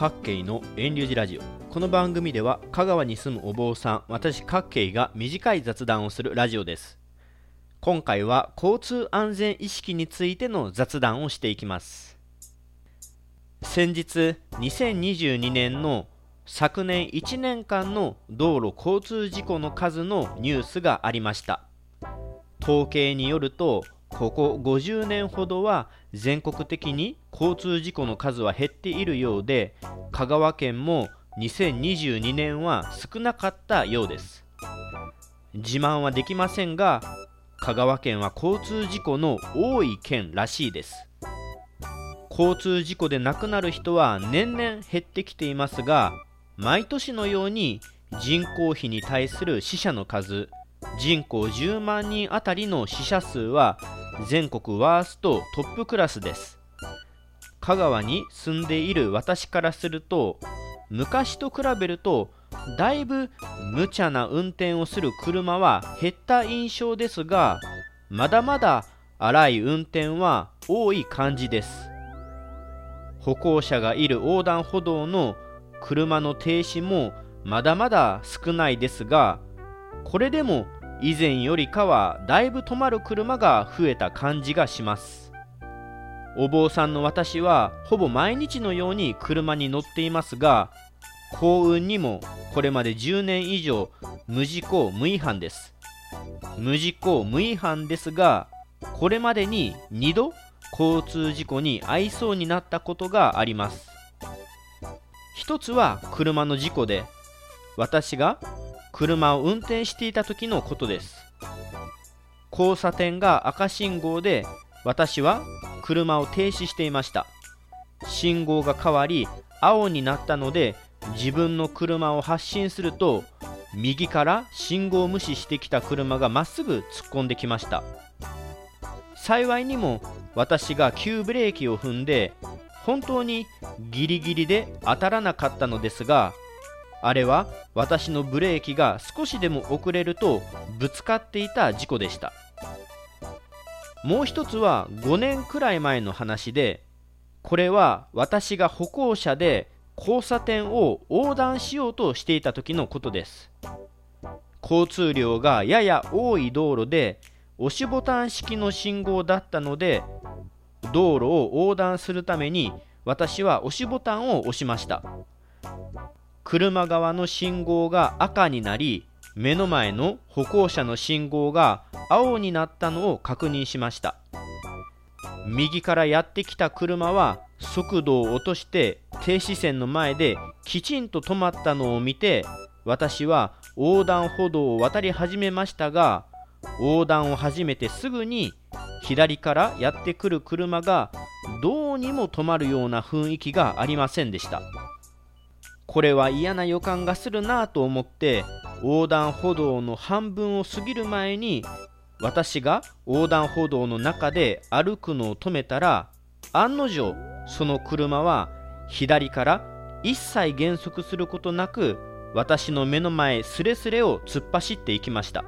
各慶の遠流寺ラジオ。この番組では香川に住むお坊さん私各慶が短い雑談をするラジオです。今回は交通安全意識についての雑談をしていきます。先日2022年の昨年1年間の道路交通事故の数のニュースがありました。統計によるとここ50年ほどは全国的に交通事故の数は減っているようで香川県も2022年は少なかったようです。自慢はできませんが香川県は交通事故の多い県らしいです。交通事故で亡くなる人は年々減ってきていますが毎年のように人口比に対する死者の数人口10万人あたりの死者数は全国ワーストトップクラスです。香川に住んでいる私からすると昔と比べるとだいぶ無茶な運転をする車は減った印象ですがまだまだ荒い運転は多い感じです。歩行者がいる横断歩道の車の停止もまだまだ少ないですがこれでも以前よりかはだいぶ止まる車が増えた感じがします。お坊さんの私はほぼ毎日のように車に乗っていますが幸運にもこれまで10年以上無事故無違反です。無事故無違反ですがこれまでに2度交通事故に遭いそうになったことがあります。一つは車の事故で私が車を運転していた時のことです。交差点が赤信号で私は車を停止していました。信号が変わり青になったので自分の車を発進すると右から信号無視してきた車がまっすぐ突っ込んできました。幸いにも私が急ブレーキを踏んで本当にギリギリで当たらなかったのですがあれは私のブレーキが少しでも遅れるとぶつかっていた事故でした。もう一つは5年くらい前の話でこれは私が歩行者で交差点を横断しようとしていた時のことです。交通量がやや多い道路で押しボタン式の信号だったので道路を横断するために私は押しボタンを押しました。車側の信号が赤になり目の前の歩行者の信号が青になったのを確認しました。右からやってきた車は速度を落として停止線の前できちんと止まったのを見て私は横断歩道を渡り始めましたが横断を始めてすぐに左からやってくる車がどうにも止まるような雰囲気がありませんでした。これは嫌な予感がするなと思って横断歩道の半分を過ぎる前に私が横断歩道の中で歩くのを止めたら案の定その車は左から一切減速することなく私の目の前すれすれを突っ走っていきました。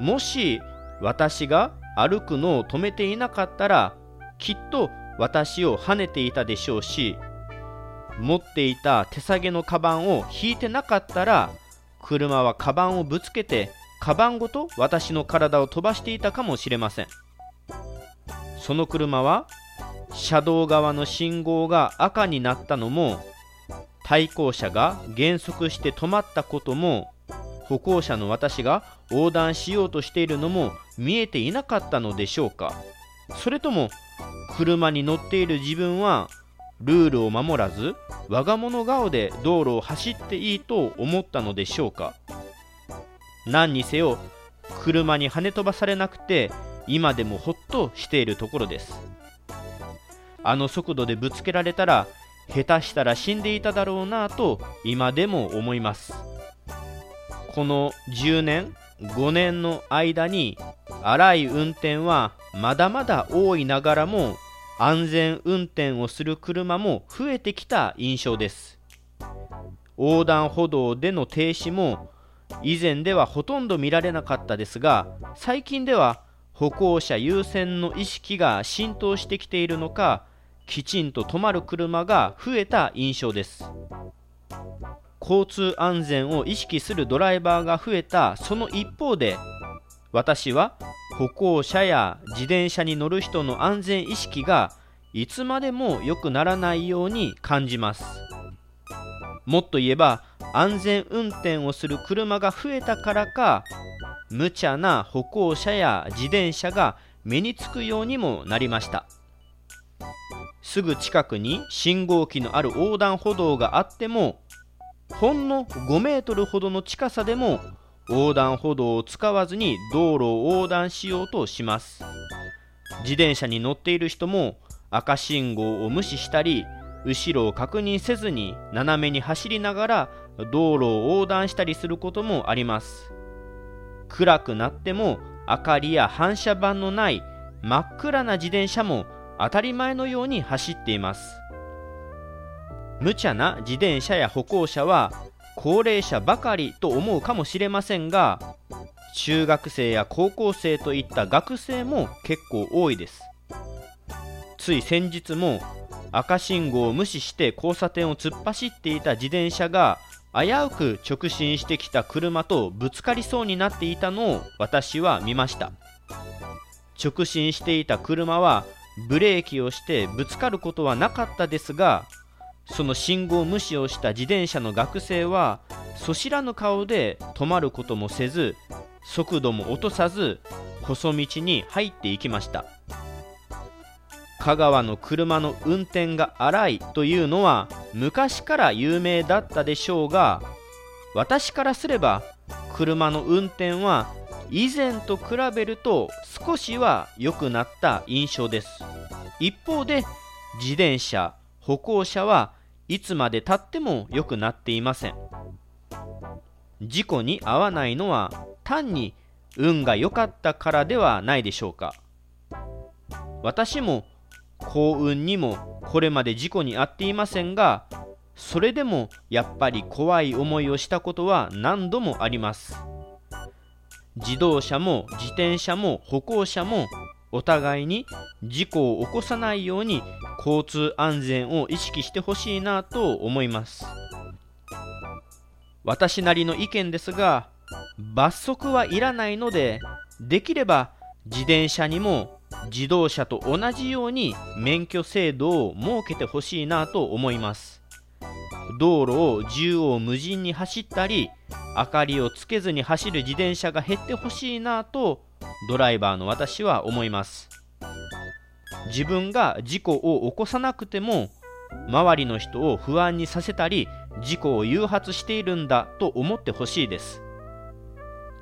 もし私が歩くのを止めていなかったらきっと私を跳ねていたでしょうし持っていた手提げのカバンを引いてなかったら車はカバンをぶつけてカバンごと私の体を飛ばしていたかもしれません。その車は車道側の信号が赤になったのも対向車が減速して止まったことも歩行者の私が横断しようとしているのも見えていなかったのでしょうか。それとも車に乗っている自分はルールを守らず我が物顔で道路を走っていいと思ったのでしょうか？何にせよ車に跳ね飛ばされなくて今でもほっとしているところです。あの速度でぶつけられたら下手したら死んでいただろうなと今でも思います。この10年5年の間に荒い運転はまだまだ多いながらも安全運転をする車も増えてきた印象です。横断歩道での停止も以前ではほとんど見られなかったですが最近では歩行者優先の意識が浸透してきているのかきちんと止まる車が増えた印象です。交通安全を意識するドライバーが増えたその一方で私は歩行者や自転車に乗る人の安全意識がいつまでも良くならないように感じます。もっと言えば安全運転をする車が増えたからか無茶な歩行者や自転車が目につくようにもなりました。すぐ近くに信号機のある横断歩道があってもほんの5メートルほどの近さでも横断歩道を使わずに道路を横断しようとします。自転車に乗っている人も赤信号を無視したり後ろを確認せずに斜めに走りながら道路を横断したりすることもあります。暗くなっても明かりや反射板のない真っ暗な自転車も当たり前のように走っています。無茶な自転車や歩行者は高齢者ばかりと思うかもしれませんが中学生や高校生といった学生も結構多いです。つい先日も赤信号を無視して交差点を突っ走っていた自転車が危うく直進してきた車とぶつかりそうになっていたのを私は見ました。直進していた車はブレーキをしてぶつかることはなかったですがその信号無視をした自転車の学生はそしらぬ顔で止まることもせず速度も落とさず細道に入っていきました。香川の車の運転が荒いというのは昔から有名だったでしょうが私からすれば車の運転は以前と比べると少しは良くなった印象です。一方で自転車歩行者はいつまでたっても良くなっていません。事故に遭わないのは単に運が良かったからではないでしょうか。私も幸運にもこれまで事故に遭っていませんがそれでもやっぱり怖い思いをしたことは何度もあります。自動車も自転車も歩行者もお互いに事故を起こさないように交通安全を意識してほしいなと思います。私なりの意見ですが罰則はいらないのでできれば自転車にも自動車と同じように免許制度を設けてほしいなと思います。道路を縦横無尽に走ったり明かりをつけずに走る自転車が減ってほしいなとドライバーの私は思います。自分が事故を起こさなくても周りの人を不安にさせたり事故を誘発しているんだと思ってほしいです。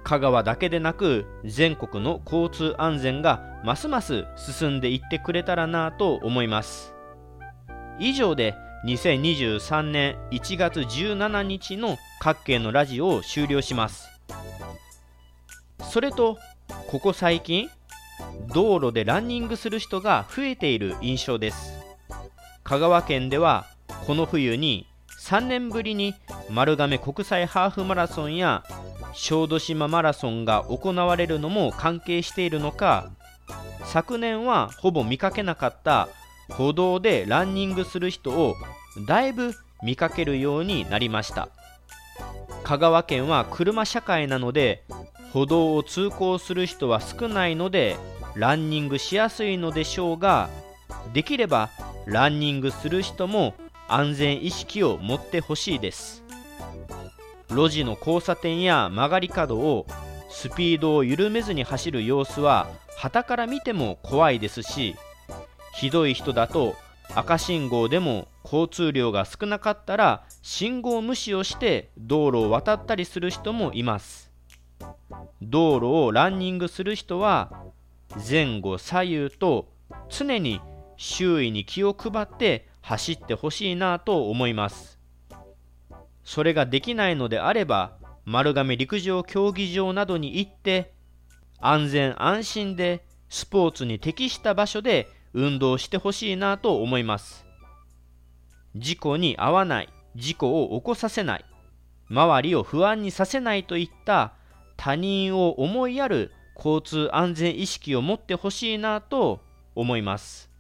香川だけでなく全国の交通安全がますます進んでいってくれたらなと思います。以上で2023年1月17日の各県のラジオを終了します。それとここ最近道路でランニングする人が増えている印象です。香川県ではこの冬に3年ぶりに丸亀国際ハーフマラソンや小豆島マラソンが行われるのも関係しているのか昨年はほぼ見かけなかった歩道でランニングする人をだいぶ見かけるようになりました。香川県は車社会なので歩道を通行する人は少ないのでランニングしやすいのでしょうができればランニングする人も安全意識を持ってほしいです。路地の交差点や曲がり角をスピードを緩めずに走る様子は旗から見ても怖いですしひどい人だと赤信号でも交通量が少なかったら信号無視をして道路を渡ったりする人もいます。道路をランニングする人は前後左右と常に周囲に気を配って走ってほしいなと思います。それができないのであれば丸亀陸上競技場などに行って安全安心でスポーツに適した場所で運動してほしいなと思います。事故に遭わない事故を起こさせない周りを不安にさせないといった他人を思いやる交通安全意識を持ってほしいなと思います。